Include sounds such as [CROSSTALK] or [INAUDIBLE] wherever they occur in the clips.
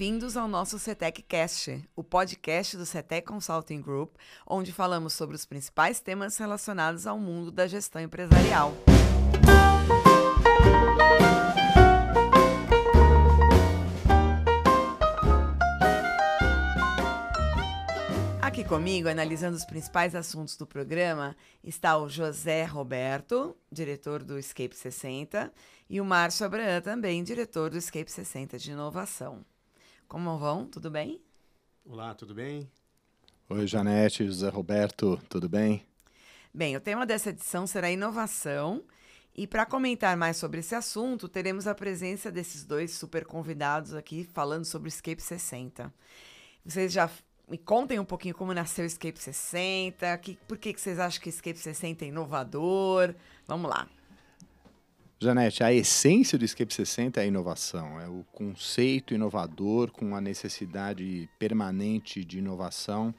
bem-vindos ao nosso CETEC Cast, o podcast do CETEC Consulting Group, onde falamos sobre os principais temas relacionados ao mundo da gestão empresarial. Aqui comigo, analisando os principais assuntos do programa, está o José Roberto, diretor do Escape 60, e o Márcio Abraham, também diretor do Escape 60 de Inovação. Como vão? Tudo bem? Olá, tudo bem? Oi, Janete, José Roberto, tudo bem? Bem, o tema dessa edição será inovação. E para comentar mais sobre esse assunto, teremos a presença desses dois super convidados aqui falando sobre o Escape 60. Vocês já me contem um pouquinho como nasceu o Escape 60, que, por que, que vocês acham que o Escape 60 é inovador? Vamos lá. Janete, a essência do Escape 60 é a inovação, é o conceito inovador com a necessidade permanente de inovação.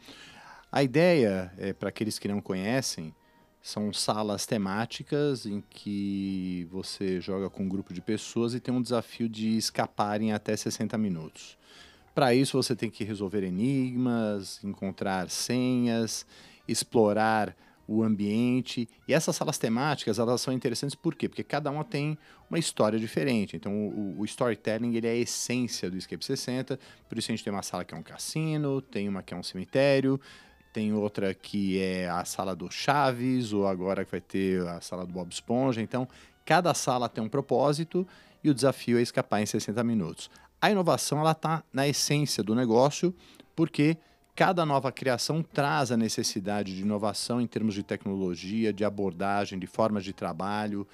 A ideia, é, para aqueles que não conhecem, são salas temáticas em que você joga com um grupo de pessoas e tem um desafio de escapar em até 60 minutos. Para isso, você tem que resolver enigmas, encontrar senhas, explorar o ambiente. E essas salas temáticas, elas são interessantes por quê? Porque cada uma tem uma história diferente. Então, o, o, storytelling, ele é a essência do Escape 60. Por isso, a gente tem uma sala que é um cassino, tem uma que é um cemitério, tem outra que é a sala do Chaves, ou agora que vai ter a sala do Bob Esponja. Então, cada sala tem um propósito e o desafio é escapar em 60 minutos. A inovação ela está na essência do negócio, porque cada nova criação traz a necessidade de inovação em termos de tecnologia, de abordagem, de formas de trabalho,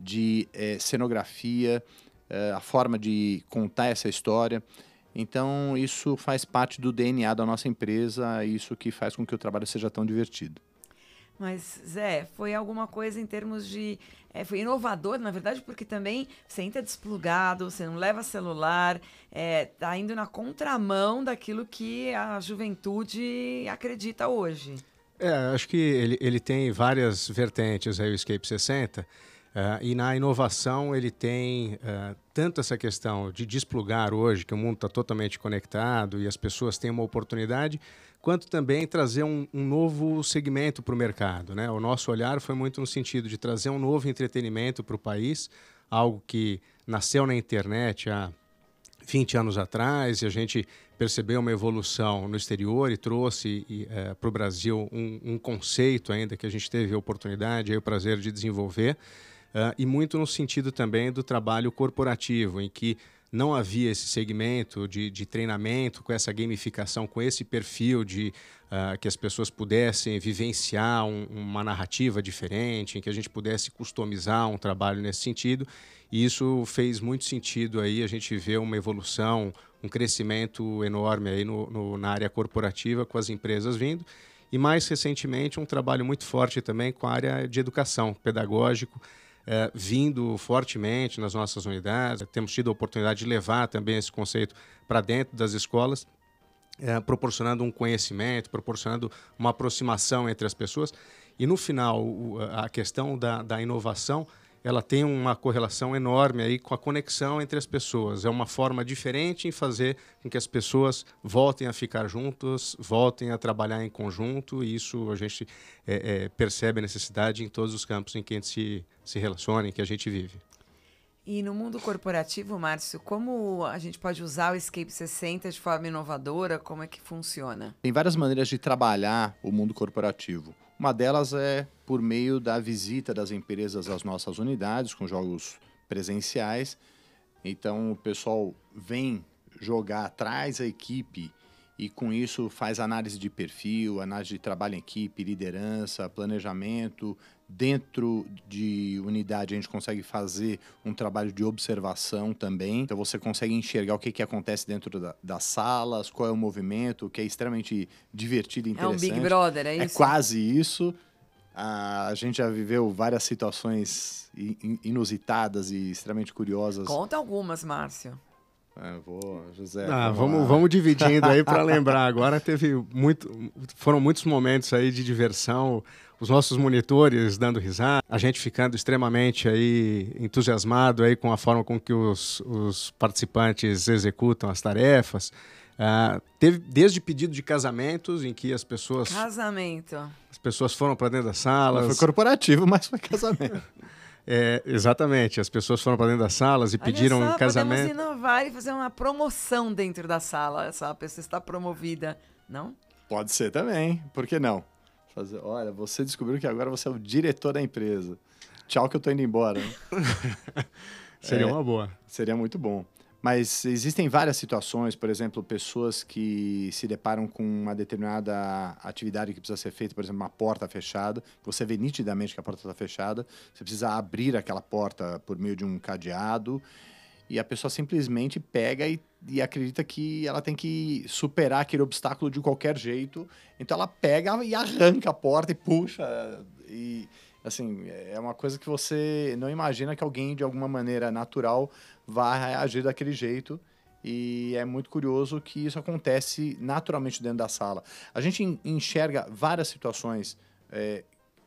de eh, cenografia, eh, a forma de contar essa história. Então, isso faz parte do DNA da nossa empresa, isso que faz com que o trabalho seja tão divertido. Mas, Zé, foi alguma coisa em termos de. É, foi inovador, na verdade, porque também você entra desplugado, você não leva celular, é, tá indo na contramão daquilo que a juventude acredita hoje. É, acho que ele, ele tem várias vertentes aí, o Escape 60. Uh, é, e na inovação ele tem uh, tanto essa questão de desplugar hoje, que o mundo está totalmente conectado e as pessoas têm uma oportunidade, quanto também trazer um, um novo segmento para o mercado. Né? O nosso olhar foi muito no sentido de trazer um novo entretenimento para o país, algo que nasceu na internet há 20 anos atrás e a gente percebeu uma evolução no exterior e trouxe é, para o Brasil um, um, conceito ainda que a gente teve a oportunidade e o prazer de desenvolver. Uh, e muito no sentido também do trabalho corporativo, em que não havia esse segmento de, de treinamento com essa gamificação, com esse perfil de uh, que as pessoas pudessem vivenciar um, uma narrativa diferente, em que a gente pudesse customizar um trabalho nesse sentido. E isso fez muito sentido aí a gente ver uma evolução, um crescimento enorme aí no, no, na área corporativa com as empresas vindo. E mais recentemente um trabalho muito forte também com a área de educação pedagógico, é, vindo fortemente nas nossas unidades. Temos tido a oportunidade de levar também esse conceito para dentro das escolas. É, proporcionando um conhecimento, proporcionando uma aproximação entre as pessoas. E no final, a questão da, da inovação ela tem uma correlação enorme aí com a conexão entre as pessoas. É uma forma diferente em fazer com que as pessoas voltem a ficar juntas, voltem a trabalhar em conjunto, e isso a gente é, é, percebe a necessidade em todos os campos em que a gente se, se relaciona, em que a gente vive. E no mundo corporativo, Márcio, como a gente pode usar o Escape 60 de forma inovadora? Como é que funciona? Tem várias maneiras de trabalhar o mundo corporativo. Uma delas é por meio da visita das empresas às nossas unidades, com jogos presenciais. Então, o pessoal vem jogar, traz a equipe e com isso faz análise de perfil, análise de trabalho em equipe, liderança, planejamento. Dentro de unidade a gente consegue fazer um trabalho de observação também. Então você consegue enxergar o que, que acontece dentro da, das salas, qual é o movimento, que é extremamente divertido e interessante. É um Big Brother, é isso? É quase isso. A gente já viveu várias situações inusitadas e extremamente curiosas. Conta algumas, Márcio. É, vou, José. Ah, vamos, vamos dividindo aí para [LAUGHS] lembrar. Agora teve muito, foram muitos momentos aí de diversão, os nossos monitores dando risada, a gente ficando extremamente aí entusiasmado aí com a forma com que os, os participantes executam as tarefas. Uh, teve desde pedido de casamentos em que as pessoas casamento as pessoas foram para dentro das salas Não foi corporativo mas foi casamento [LAUGHS] é, exatamente. As pessoas foram para dentro das salas e Olha pediram só, um casamento. podemos inovar e fazer uma promoção dentro da sala. Essa pessoa está promovida não? Pode ser também por que não? Fazer, olha você descobriu que agora você é o diretor da empresa. Tchau que eu tô indo embora. [LAUGHS] Seria é, uma boa. seria muito bom mas existem várias situações, por exemplo, pessoas que se deparam com uma determinada atividade que precisa ser feita, por exemplo, uma porta fechada, você vê nitidamente que a porta está fechada, você precisa abrir aquela porta por meio de um cadeado, e a pessoa simplesmente pega e, e acredita que ela tem que superar aquele obstáculo de qualquer jeito, então ela pega e arranca a porta e puxa, e assim, é uma coisa que você não imagina que alguém de alguma maneira natural vai reagir daquele jeito. E é muito curioso que isso acontece naturalmente dentro da sala. A gente enxerga várias situações é,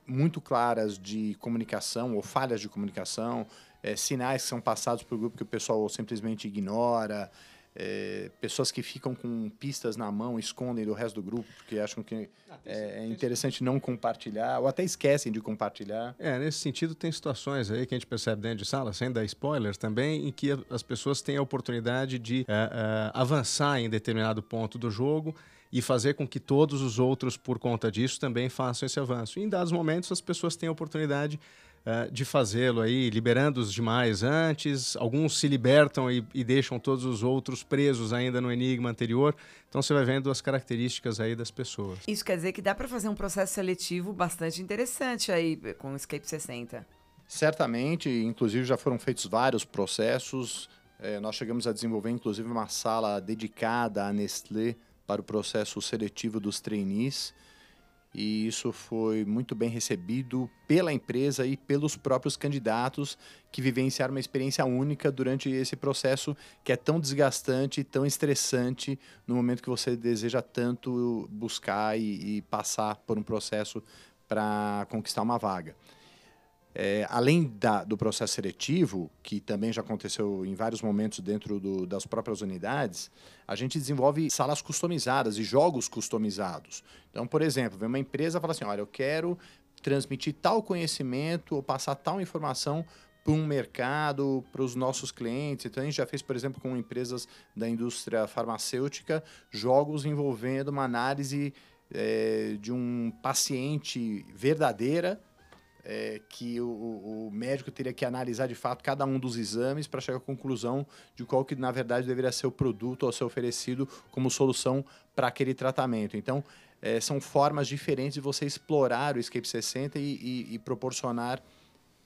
muito claras de comunicação ou falhas de comunicação, é, sinais que são passados para o grupo que o pessoal simplesmente ignora, é, pessoas que ficam com pistas na mão, escondem do resto do grupo, porque acham que ah, é, é, interessante não compartilhar, ou até esquecem de compartilhar. É, nesse sentido, tem situações aí que a gente percebe dentro de sala, sem dar spoilers também, em que as pessoas têm a oportunidade de é, é, avançar em determinado ponto do jogo e fazer com que todos os outros, por conta disso, também façam esse avanço. E em dados momentos, as pessoas têm a oportunidade uh, de fazê-lo aí, liberando os demais antes. Alguns se libertam e, e, deixam todos os outros presos ainda no enigma anterior. Então você vai vendo as características aí das pessoas. Isso quer dizer que dá para fazer um processo seletivo bastante interessante aí com o Escape 60. Certamente, inclusive já foram feitos vários processos. É, nós chegamos a desenvolver, inclusive, uma sala dedicada à Nestlé para o processo seletivo dos trainees e isso foi muito bem recebido pela empresa e pelos próprios candidatos que vivenciaram uma experiência única durante esse processo que é tão desgastante, tão estressante no momento que você deseja tanto buscar e, e passar por um processo para conquistar uma vaga. É, além da, do processo seletivo, que também já aconteceu em vários momentos dentro do, das próprias unidades, a gente desenvolve salas customizadas e jogos customizados. Então, por exemplo, vem uma empresa e fala assim: olha, eu quero transmitir tal conhecimento ou passar tal informação para um mercado, para os nossos clientes. Então, a gente já fez, por exemplo, com empresas da indústria farmacêutica, jogos envolvendo uma análise é, de um paciente verdadeira é, que o, o, médico teria que analisar de fato cada um dos exames para chegar à conclusão de qual que na verdade deveria ser o produto a ser oferecido como solução para aquele tratamento. Então, é, são formas diferentes de você explorar o Escape 60 e, e, e proporcionar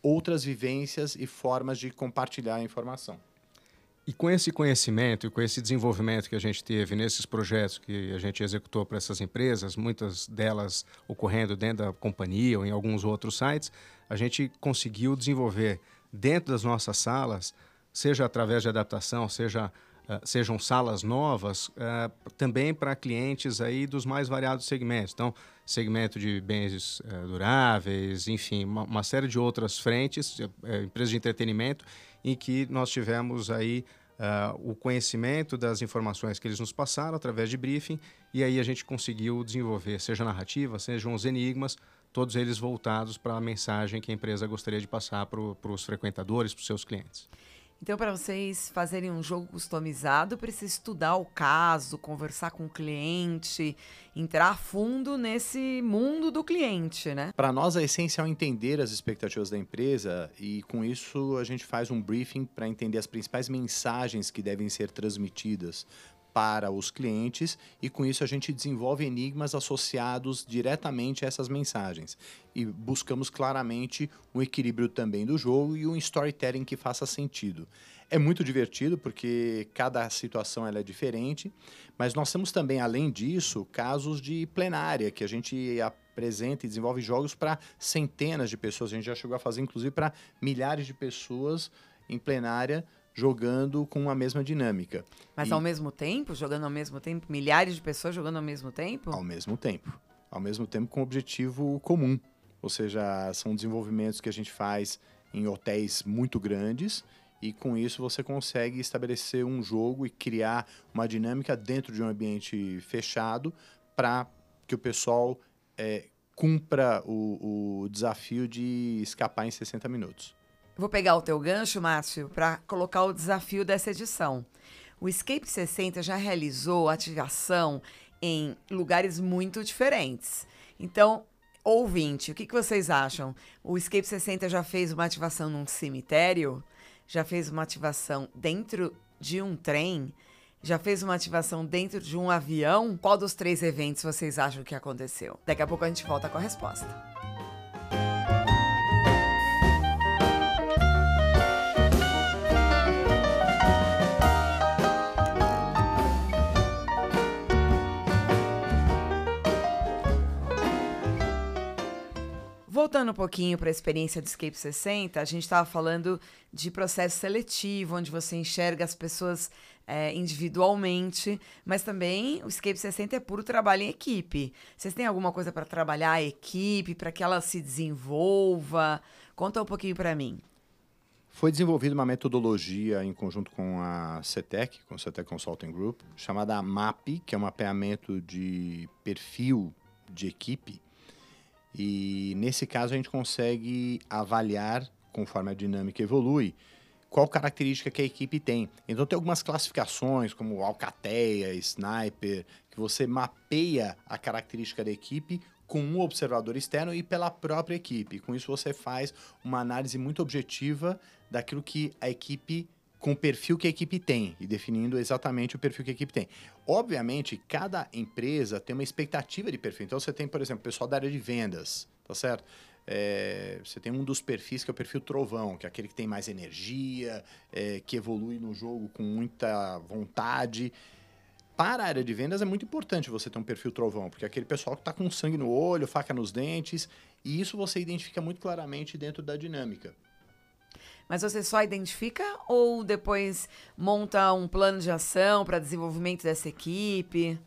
outras vivências e formas de compartilhar a informação. E com esse conhecimento e com esse desenvolvimento que a gente teve nesses projetos que a gente executou para essas empresas, muitas delas ocorrendo dentro da companhia ou em alguns outros sites, a gente conseguiu desenvolver dentro das nossas salas, seja através de adaptação, seja Uh, sejam salas novas, uh, também para clientes aí dos mais variados segmentos. Então, segmento de bens uh, duráveis, enfim, uma, uma, série de outras frentes, empresas de entretenimento em que nós tivemos aí uh, o conhecimento das informações que eles nos passaram através de briefing e aí a gente conseguiu desenvolver, seja narrativa, sejam os enigmas, todos eles voltados para a mensagem que a empresa gostaria de passar para os frequentadores, para os seus clientes. Então, para vocês fazerem um jogo customizado, precisa estudar o caso, conversar com o cliente, entrar a fundo nesse mundo do cliente, né? Para nós, é essencial entender as expectativas da empresa e, com isso, a gente faz um briefing para entender as principais mensagens que devem ser transmitidas para os clientes e com isso a gente desenvolve enigmas associados diretamente a essas mensagens e buscamos claramente um equilíbrio também do jogo e um storytelling que faça sentido. É muito divertido porque cada situação é diferente, mas nós temos também além disso casos de plenária que a gente apresenta e desenvolve jogos para centenas de pessoas. A gente já chegou a fazer inclusive para milhares de pessoas em plenária jogando com a mesma dinâmica. Mas E- ao mesmo tempo, jogando ao mesmo tempo, milhares de pessoas jogando ao mesmo tempo? Ao mesmo tempo. Ao mesmo tempo com objetivo comum. Ou seja, são desenvolvimentos que a gente faz em hotéis muito grandes e com isso você consegue estabelecer um jogo e criar uma dinâmica dentro de um ambiente fechado para que o pessoal eh, cumpra o, o desafio de escapar em 60 minutos. Vou pegar o teu gancho, Márcio, para colocar o desafio dessa edição. O Escape 60 já realizou ativação em lugares muito diferentes. Então, ouvinte, o que, que vocês acham? O Escape 60 já fez uma ativação num cemitério? Já fez uma ativação dentro de um trem? Já fez uma ativação dentro de um avião? Qual dos três eventos vocês acham que aconteceu? Daqui a pouco a gente volta com a resposta. Um pouquinho para a experiência do Escape 60, a gente estava falando de processo seletivo, onde você enxerga as pessoas é, individualmente, mas também o Escape 60 é puro trabalho em equipe. Vocês têm alguma coisa para trabalhar a equipe, para que ela se desenvolva? Conta um pouquinho para mim. Foi desenvolvida uma metodologia em conjunto com a CETEC, com o CETEC Consulting Group, chamada MAP, que é um mapeamento de perfil de equipe. E nesse caso a gente consegue avaliar, conforme a dinâmica evolui, qual característica que a equipe tem. Então tem algumas classificações, como alcateia, sniper, que você mapeia a característica da equipe com um observador externo e pela própria equipe. Com isso você faz uma análise muito objetiva daquilo que a equipe com o perfil que a equipe tem e definindo exatamente o perfil que a equipe tem. Obviamente, cada empresa tem uma expectativa de perfil. Então, você tem, por exemplo, pessoal da área de vendas, tá certo? É, você tem um dos perfis que é o perfil trovão, que é aquele que tem mais energia, é, que evolui no jogo com muita vontade. Para a área de vendas é muito importante você ter um perfil trovão, porque é aquele pessoal que está com sangue no olho, faca nos dentes, e isso você identifica muito claramente dentro da dinâmica. Mas você só identifica ou depois monta um plano de ação para desenvolvimento dessa equipe?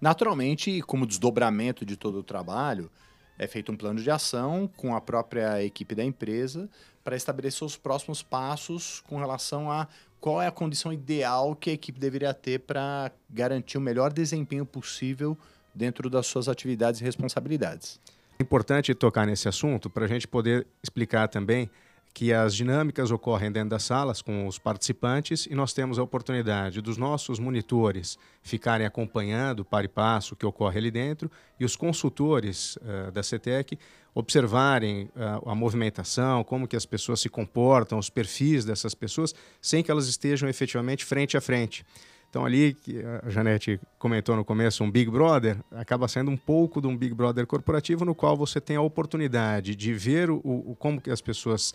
Naturalmente, como desdobramento de todo o trabalho, é feito um plano de ação com a própria equipe da empresa para estabelecer os próximos passos com relação a qual é a condição ideal que a equipe deveria ter para garantir o melhor desempenho possível dentro das suas atividades e responsabilidades. É importante tocar nesse assunto para a gente poder explicar também que as dinâmicas ocorrem dentro das salas com os participantes e nós temos a oportunidade dos nossos monitores ficarem acompanhando para e passo o que ocorre ali dentro e os consultores uh, da CETEC observarem uh, a movimentação, como que as pessoas se comportam, os perfis dessas pessoas, sem que elas estejam efetivamente frente a frente. Então, ali, a Janete comentou no começo, um Big Brother, acaba sendo um pouco de um Big Brother corporativo, no qual você tem a oportunidade de ver o, o como que as pessoas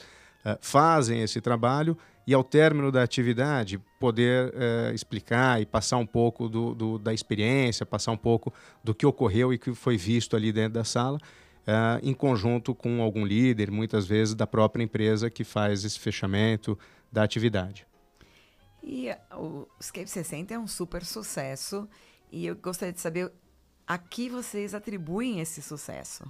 fazem esse trabalho e, ao término da atividade, poder uh, explicar e passar um pouco do, do, da experiência, passar um pouco do que ocorreu e que foi visto ali dentro da sala, uh, em conjunto com algum líder, muitas vezes da própria empresa que faz esse fechamento da atividade. E o Escape 60 é um super sucesso e eu gostaria de saber a que vocês atribuem esse sucesso.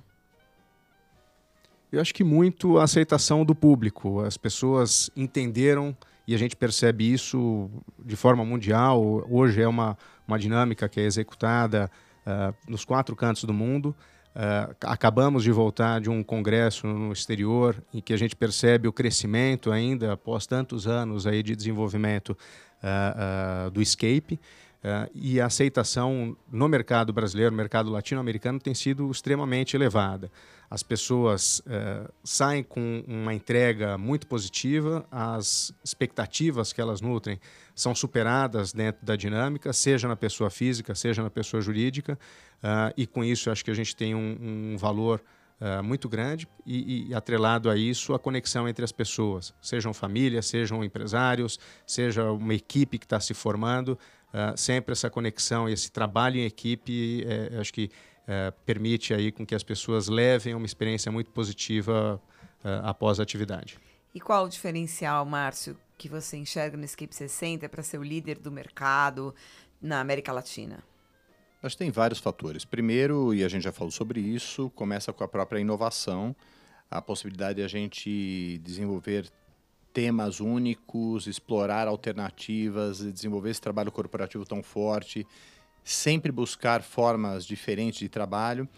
Eu acho que muito a aceitação do público. As pessoas entenderam e a gente percebe isso de forma mundial. Hoje é uma, uma dinâmica que é executada uh, nos quatro cantos do mundo. Uh, acabamos de voltar de um congresso no exterior em que a gente percebe o crescimento ainda após tantos anos aí de desenvolvimento uh, do escape e a aceitação no mercado brasileiro, no mercado latino-americano tem sido extremamente elevada. As pessoas saem com uma entrega muito positiva, as expectativas que elas nutrem são superadas dentro da dinâmica, seja na pessoa física, seja na pessoa jurídica, Uh, e com isso acho que a gente tem um, um valor uh, muito grande e, e, atrelado a isso a conexão entre as pessoas, sejam famílias, sejam empresários, seja uma equipe que está se formando, uh, sempre essa conexão e esse trabalho em equipe é, acho que é, permite aí com que as pessoas levem uma experiência muito positiva após a atividade. E qual o diferencial, Márcio? que você enxerga no Escape 60 para ser o líder do mercado na América Latina? Acho que tem vários fatores. Primeiro, e a gente já falou sobre isso, começa com a própria inovação, a possibilidade de a gente desenvolver temas únicos, explorar alternativas, desenvolver esse trabalho corporativo tão forte, sempre buscar formas diferentes de trabalho.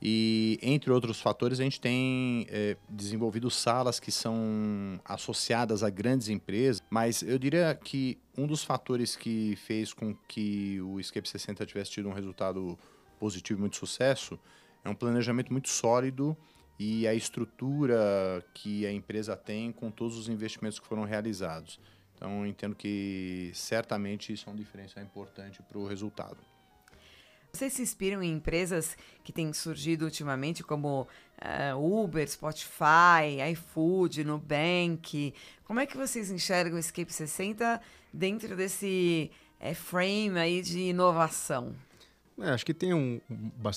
E, entre outros fatores, a gente tem é, desenvolvido salas que são associadas a grandes empresas, mas eu diria que um dos fatores que fez com que o Escape 60 tivesse tido um resultado positivo e muito sucesso é um planejamento muito sólido e a estrutura que a empresa tem com todos os investimentos que foram realizados. Então, entendo que certamente isso é um diferencial importante para o resultado. Vocês se inspiram em empresas que têm surgido ultimamente, como uh, Uber, Spotify, iFood, Nubank? Como é que vocês enxergam o Escape 60 dentro desse é, frame aí de inovação? É, acho que tem um,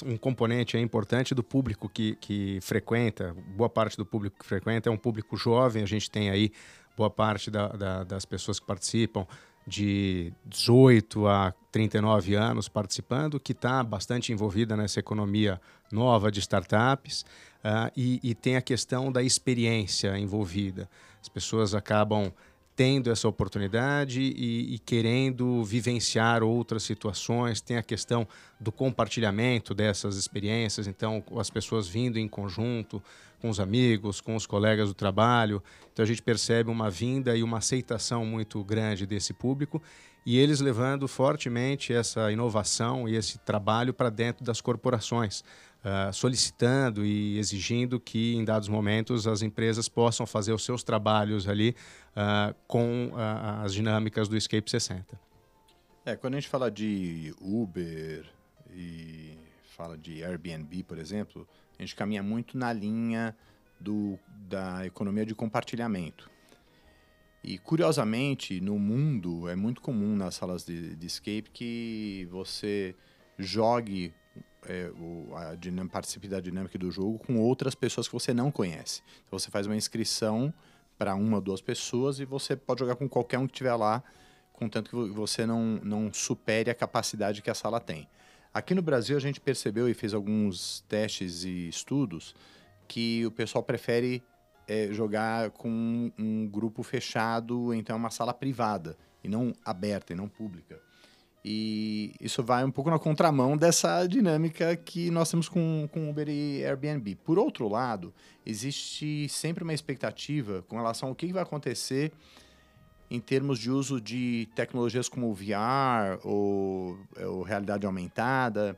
um componente importante do público que, que frequenta, boa parte do público que frequenta é um público jovem, a gente tem aí boa parte da, da, das pessoas que participam de 18 a 39 anos participando, que está bastante envolvida nessa economia nova de startups uh, e, e, tem a questão da experiência envolvida. As pessoas acabam tendo essa oportunidade e, e, querendo vivenciar outras situações. Tem a questão do compartilhamento dessas experiências, então as pessoas vindo em conjunto com os amigos, com os colegas do trabalho. Então a gente percebe uma vinda e uma aceitação muito grande desse público e eles levando fortemente essa inovação e esse trabalho para dentro das corporações. Uh, solicitando e exigindo que, em dados momentos, as empresas possam fazer os seus trabalhos ali uh, com uh, as dinâmicas do Escape 60. É, quando a gente fala de Uber e fala de Airbnb, por exemplo, a gente caminha muito na linha do, da economia de compartilhamento. E, curiosamente, no mundo, é muito comum nas salas de, de escape que você jogue é, o, a dinâmica, participe da dinâmica do jogo com outras pessoas que você não conhece. Então, você faz uma inscrição para uma ou duas pessoas e você pode jogar com qualquer um que estiver lá, contanto que você não, não supere a capacidade que a sala tem. Aqui no Brasil a gente percebeu e fez alguns testes e estudos que o pessoal prefere é, jogar com um, grupo fechado, então é uma sala privada e não aberta e não pública. E isso vai um pouco na contramão dessa dinâmica que nós temos com, com Uber e Airbnb. Por outro lado, existe sempre uma expectativa com relação ao que vai acontecer em termos de uso de tecnologias como VR ou, ou realidade aumentada.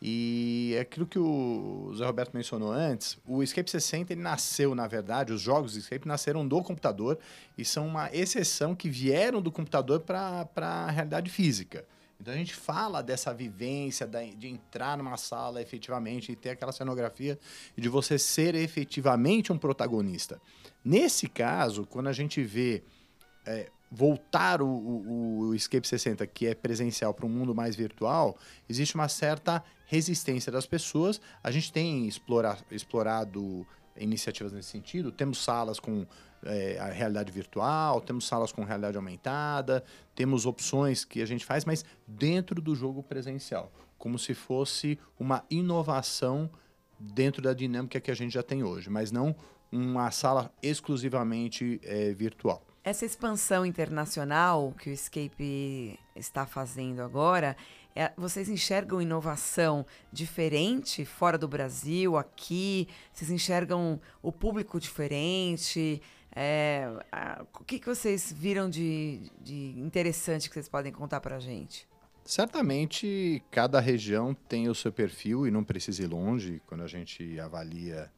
E é aquilo que o Zé Roberto mencionou antes, o Escape 60 ele nasceu, na verdade, os jogos de Escape nasceram do computador e são uma exceção que vieram do computador para a realidade física. Então a gente fala dessa vivência de entrar numa sala efetivamente e ter aquela cenografia e de você ser efetivamente um protagonista. Nesse caso, quando a gente vê é, voltar o, o, o, Escape 60, que é presencial, para um mundo mais virtual, existe uma certa resistência das pessoas. A gente tem explora, explorado iniciativas nesse sentido. Temos salas com é, a realidade virtual, temos salas com realidade aumentada, temos opções que a gente faz, mas dentro do jogo presencial, como se fosse uma inovação dentro da dinâmica que a gente já tem hoje, mas não uma sala exclusivamente é, virtual. Essa expansão internacional que o Escape está fazendo agora, é, vocês enxergam inovação diferente fora do Brasil, aqui? Vocês enxergam o público diferente? É, a, o que, que vocês viram de, de interessante que vocês podem contar para a gente? Certamente, cada região tem o seu perfil e não precisa ir longe. Quando a gente avalia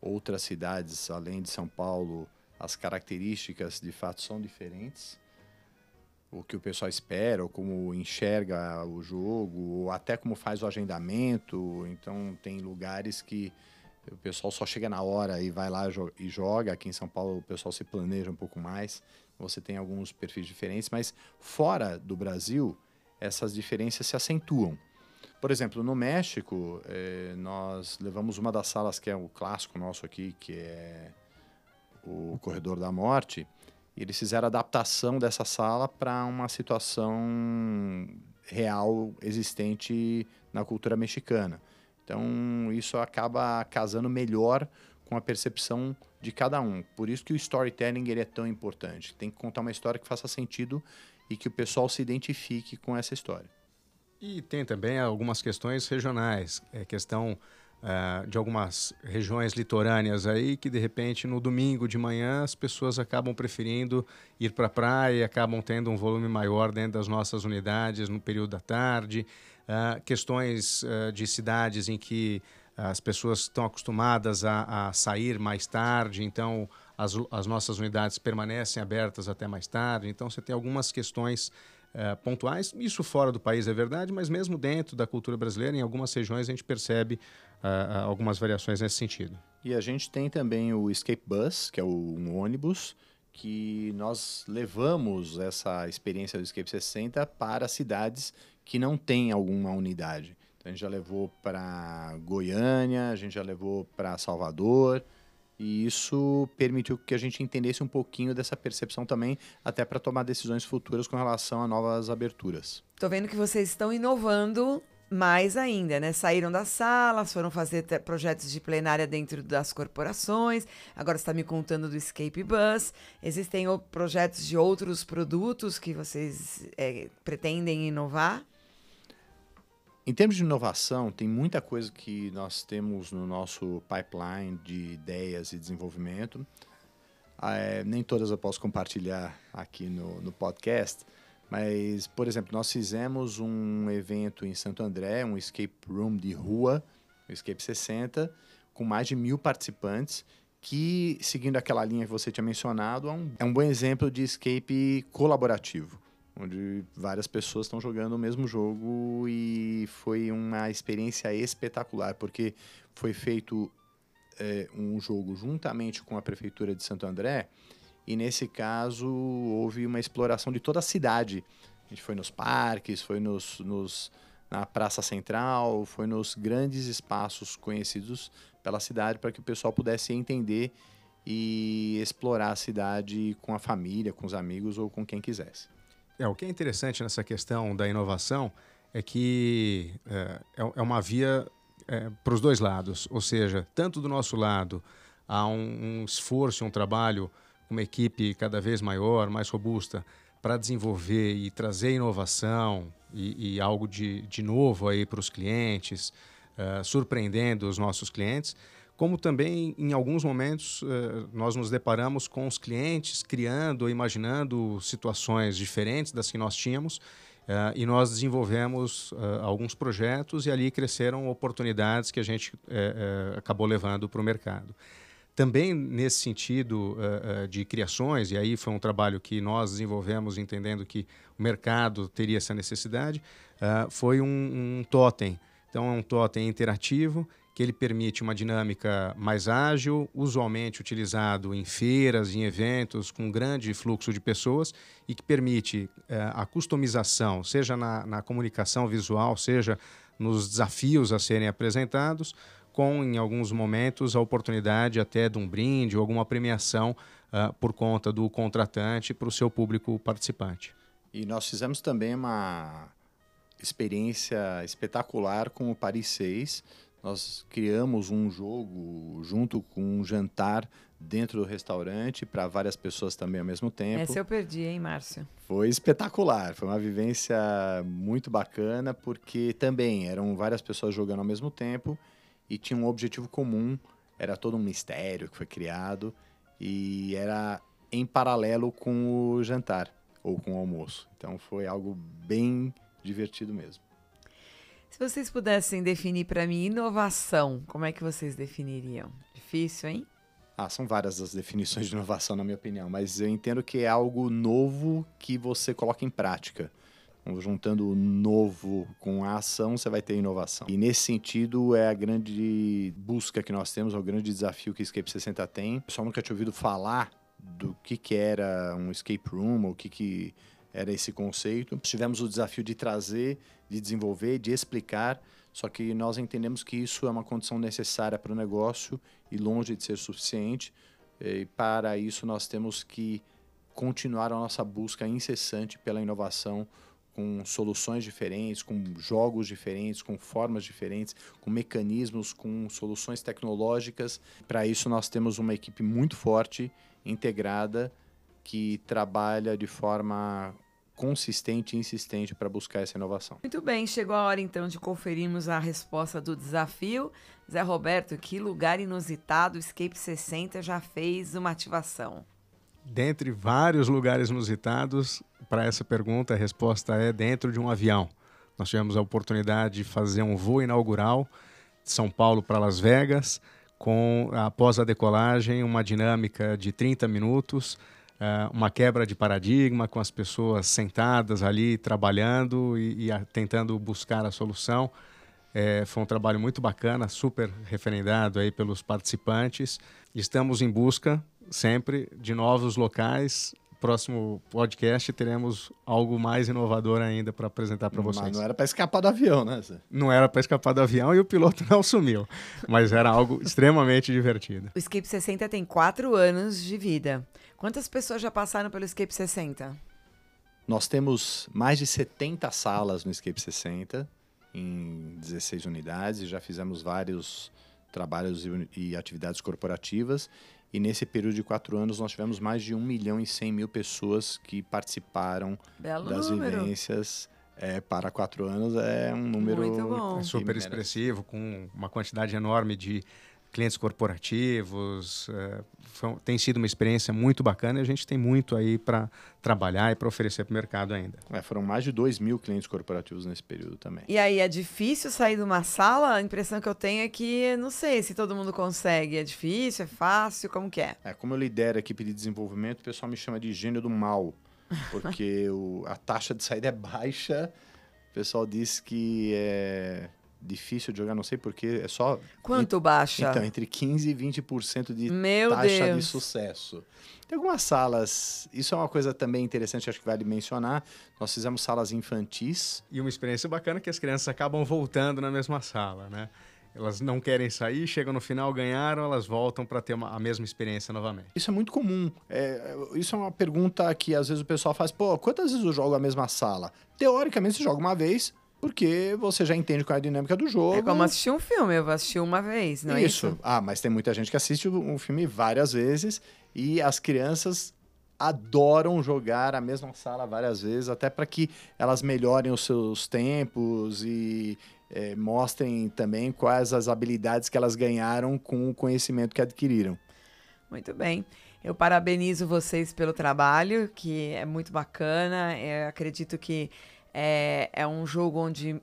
outras cidades, além de São Paulo, as características de fato são diferentes. O que o pessoal espera, ou como enxerga o jogo, ou até como faz o agendamento. Então, tem lugares que o pessoal só chega na hora e vai lá e joga. Aqui em São Paulo, o pessoal se planeja um pouco mais. Você tem alguns perfis diferentes, mas fora do Brasil, essas diferenças se acentuam. Por exemplo, no México, eh, nós levamos uma das salas que é o clássico nosso aqui, que é o Corredor da Morte. Eles fizeram adaptação dessa sala para uma situação real existente na cultura mexicana. Então, isso acaba casando melhor com a percepção de cada um. Por isso que o storytelling ele é tão importante. Tem que contar uma história que faça sentido e que o pessoal se identifique com essa história. E tem também algumas questões regionais, é questão uh, de algumas regiões litorâneas aí que de repente no domingo de manhã as pessoas acabam preferindo ir para a praia e acabam tendo um volume maior dentro das nossas unidades no período da tarde. Uh, questões uh, de cidades em que as pessoas estão acostumadas a, a sair mais tarde, então as, as, nossas unidades permanecem abertas até mais tarde. Então você tem algumas questões uh, pontuais. Isso fora do país é verdade, mas mesmo dentro da cultura brasileira, em algumas regiões a gente percebe uh, algumas variações nesse sentido. E a gente tem também o Escape Bus, que é um ônibus que nós levamos essa experiência do Escape 60 para cidades que não têm alguma unidade. Então, a gente já levou para Goiânia, a gente já levou para Salvador, e isso permitiu que a gente entendesse um pouquinho dessa percepção também, até para tomar decisões futuras com relação a novas aberturas. Estou vendo que vocês estão inovando mais ainda, né? Saíram das salas, foram fazer projetos de plenária dentro das corporações. Agora está me contando do Escape Bus. Existem projetos de outros produtos que vocês é, pretendem inovar? Em termos de inovação, tem muita coisa que nós temos no nosso pipeline de ideias e desenvolvimento. É, nem todas eu posso compartilhar aqui no, no podcast, mas, por exemplo, nós fizemos um evento em Santo André, um escape room de rua, o Escape 60, com mais de mil participantes, que, seguindo aquela linha que você tinha mencionado, é um, é um bom exemplo de escape colaborativo onde várias pessoas estão jogando o mesmo jogo e foi uma experiência espetacular, porque foi feito é, um jogo juntamente com a Prefeitura de Santo André e, nesse caso, houve uma exploração de toda a cidade. A gente foi nos parques, foi nos, nos na Praça Central, foi nos grandes espaços conhecidos pela cidade para que o pessoal pudesse entender e explorar a cidade com a família, com os amigos ou com quem quisesse. É, o que é interessante nessa questão da inovação é que é, é, é uma via é, para os dois lados, ou seja, tanto do nosso lado há um, um esforço, um trabalho, uma equipe cada vez maior, mais robusta, para desenvolver e trazer inovação e, e algo de, de novo aí para os clientes, uh, surpreendendo os nossos clientes como também em alguns momentos eh, nós nos deparamos com os clientes criando imaginando situações diferentes das que nós tínhamos eh, e nós desenvolvemos eh, alguns projetos e ali cresceram oportunidades que a gente acabou levando para o mercado. Também nesse sentido de criações, e aí foi um trabalho que nós desenvolvemos entendendo que o mercado teria essa necessidade, foi um, um totem. Então é um totem interativo que ele permite uma dinâmica mais ágil, usualmente utilizado em feiras, em eventos com grande fluxo de pessoas e que permite eh, a customização, seja na, na comunicação visual, seja nos desafios a serem apresentados, com, em alguns momentos, a oportunidade até de um brinde ou alguma premiação uh, por conta do contratante para o seu público participante. E nós fizemos também uma experiência espetacular com o Paris 6, nós criamos um jogo junto com um jantar dentro do restaurante para várias pessoas também ao mesmo tempo. Essa eu perdi, hein, Márcio? Foi espetacular, foi uma vivência muito bacana, porque também eram várias pessoas jogando ao mesmo tempo e tinha um objetivo comum, era todo um mistério que foi criado e era em paralelo com o jantar ou com o almoço. Então foi algo bem divertido mesmo. Vocês pudessem definir para mim inovação, como é que vocês definiriam? Difícil, hein? Ah, são várias as definições de inovação, na minha opinião, mas eu entendo que é algo novo que você coloca em prática. Então, juntando o novo com a ação, você vai ter inovação. E nesse sentido, é a grande busca que nós temos, é o grande desafio que Escape 60 tem. O pessoal nunca tinha ouvido falar do que, que era um escape room, ou o que, que era esse conceito. Tivemos o desafio de trazer, de desenvolver, de explicar, só que nós entendemos que isso é uma condição necessária para o negócio e longe de ser suficiente. E para isso nós temos que continuar a nossa busca incessante pela inovação com soluções diferentes, com jogos diferentes, com formas diferentes, com mecanismos, com soluções tecnológicas. Para isso, nós temos uma equipe muito forte, integrada, que trabalha de forma consistente e insistente para buscar essa inovação. Muito bem, chegou a hora então de conferirmos a resposta do desafio. Zé Roberto, que lugar inusitado o Escape 60 já fez uma ativação? Dentre vários lugares inusitados, para essa pergunta a resposta é dentro de um avião. Nós tivemos a oportunidade de fazer um voo inaugural de São Paulo para Las Vegas, com após a decolagem uma dinâmica de 30 minutos, uh, uma quebra de paradigma com as pessoas sentadas ali trabalhando e, e a, tentando buscar a solução. É, foi um trabalho muito bacana, super referendado aí pelos participantes. Estamos em busca sempre de novos locais. Próximo podcast teremos algo mais inovador ainda para apresentar para vocês. Mas não era para escapar do avião, né? Não era para escapar do avião e o piloto [LAUGHS] não sumiu, mas era algo extremamente divertido. O Escape 60 tem quatro anos de vida. Quantas pessoas já passaram pelo Escape 60? Nós temos mais de 70 salas no Escape 60, em 16 unidades, e já fizemos vários trabalhos e, atividades corporativas. E nesse período de quatro anos, nós tivemos mais de 1 milhão e 100 mil pessoas que participaram Belo das número. vivências. É, para quatro anos é um número Muito bom. É super expressivo, com uma quantidade enorme de clientes corporativos. É, foi, tem sido uma experiência muito bacana e a gente tem muito aí para trabalhar e para oferecer para o mercado ainda. É, foram mais de 2 mil clientes corporativos nesse período também. E aí, é difícil sair de uma sala? A impressão que eu tenho é que, não sei se todo mundo consegue. É difícil, é fácil, como que é? É, como eu lidero a equipe de desenvolvimento, o pessoal me chama de gênio do mal, [LAUGHS] porque o, a taxa de saída é baixa. O pessoal diz que é difícil de jogar, não sei porquê, é só... Quanto baixa? Então, entre 15% e 20% de Meu taxa Deus. de sucesso. Tem algumas salas, isso é uma coisa também interessante, acho que vale mencionar. Nós fizemos salas infantis. E uma experiência bacana que as crianças acabam voltando na mesma sala, né? Elas não querem sair, chegam no final, ganharam, elas voltam para ter uma, a mesma experiência novamente. Isso é muito comum. É, isso é uma pergunta que às vezes o pessoal faz: pô, quantas vezes eu jogo a mesma sala? Teoricamente, você joga uma vez, porque você já entende qual é a dinâmica do jogo. É como assistir um filme, eu vou assistir uma vez, não é isso. isso? Ah, mas tem muita gente que assiste um filme várias vezes e as crianças adoram jogar a mesma sala várias vezes, até para que elas melhorem os seus tempos e é, mostrem também quais as habilidades que elas ganharam com o conhecimento que adquiriram. Muito bem. Eu parabenizo vocês pelo trabalho, que é muito bacana. Eu acredito que é, é um jogo onde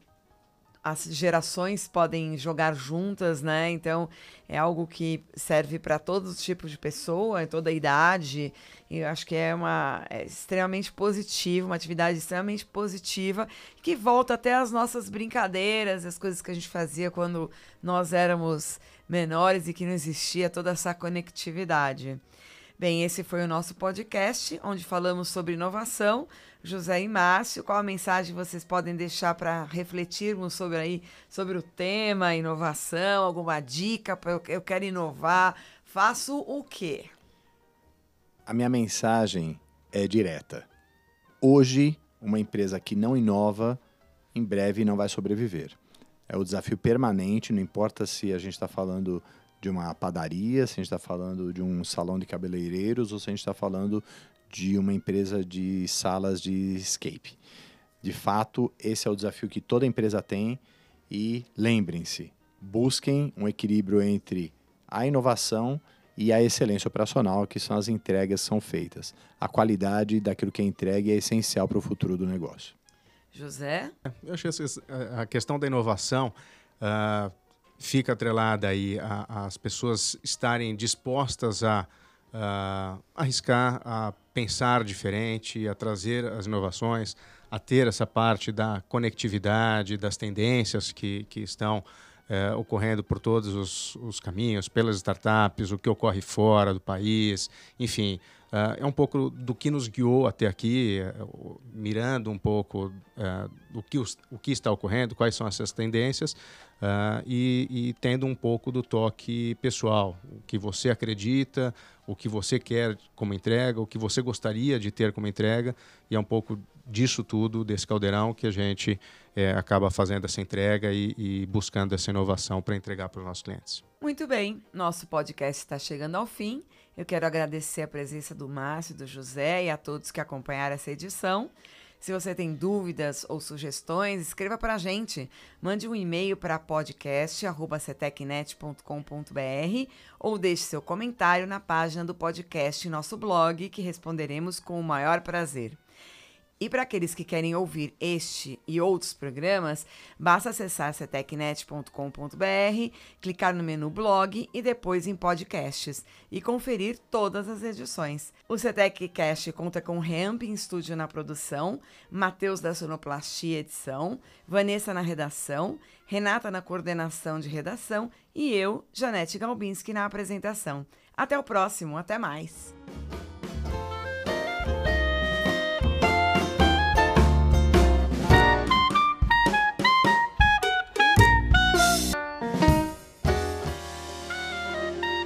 as gerações podem jogar juntas, né? Então é algo que serve para todos os tipos de pessoa, toda a idade. E eu acho que é uma é extremamente positiva, uma atividade extremamente positiva que volta até as nossas brincadeiras, as coisas que a gente fazia quando nós éramos menores e que não existia toda essa conectividade. Bem, esse foi o nosso podcast, onde falamos sobre inovação. José e Márcio, qual a mensagem vocês podem deixar para refletirmos sobre aí sobre o tema inovação, alguma dica eu quero inovar, faço o quê? A minha mensagem é direta. Hoje, uma empresa que não inova, em breve não vai sobreviver. É o desafio permanente, não importa se a gente está falando de uma padaria, se a gente está falando de um salão de cabeleireiros ou se a gente está falando de uma empresa de salas de escape. De fato, esse é o desafio que toda empresa tem e lembrem-se, busquem um equilíbrio entre a inovação e a excelência operacional, que são as entregas que são feitas. A qualidade daquilo que é entregue é essencial para o futuro do negócio. José? Eu acho que a questão da inovação uh, fica atrelada aí às pessoas estarem dispostas a uh, arriscar, a pensar diferente, a trazer as inovações, a ter essa parte da conectividade, das tendências que, que estão é, ocorrendo por todos os, os, caminhos, pelas startups, o que ocorre fora do país, enfim. Uh, é um pouco do que nos guiou até aqui, uh, mirando um pouco uh, o, que o que está ocorrendo, quais são essas tendências, e, e, tendo um pouco do toque pessoal, o que você acredita, o que você quer como entrega, o que você gostaria de ter como entrega, e é um pouco disso tudo, desse caldeirão, que a gente é, acaba fazendo essa entrega e, e buscando essa inovação para entregar para os nossos clientes. Muito bem, nosso podcast está chegando ao fim. Eu quero agradecer a presença do Márcio, do José e a todos que acompanharam essa edição. Se você tem dúvidas ou sugestões, escreva para a gente. Mande um e-mail para podcast.cetecnet.com.br ou deixe seu comentário na página do podcast em nosso blog, que responderemos com o maior prazer. E para aqueles que querem ouvir este e outros programas, basta acessar cetecnet.com.br, clicar no menu blog e depois em podcasts e conferir todas as edições. O CETECcast conta com Ramp em estúdio na produção, Matheus da Sonoplastia edição, Vanessa na redação, Renata na coordenação de redação e eu, Janete Galbinski, na apresentação. Até o próximo, até mais!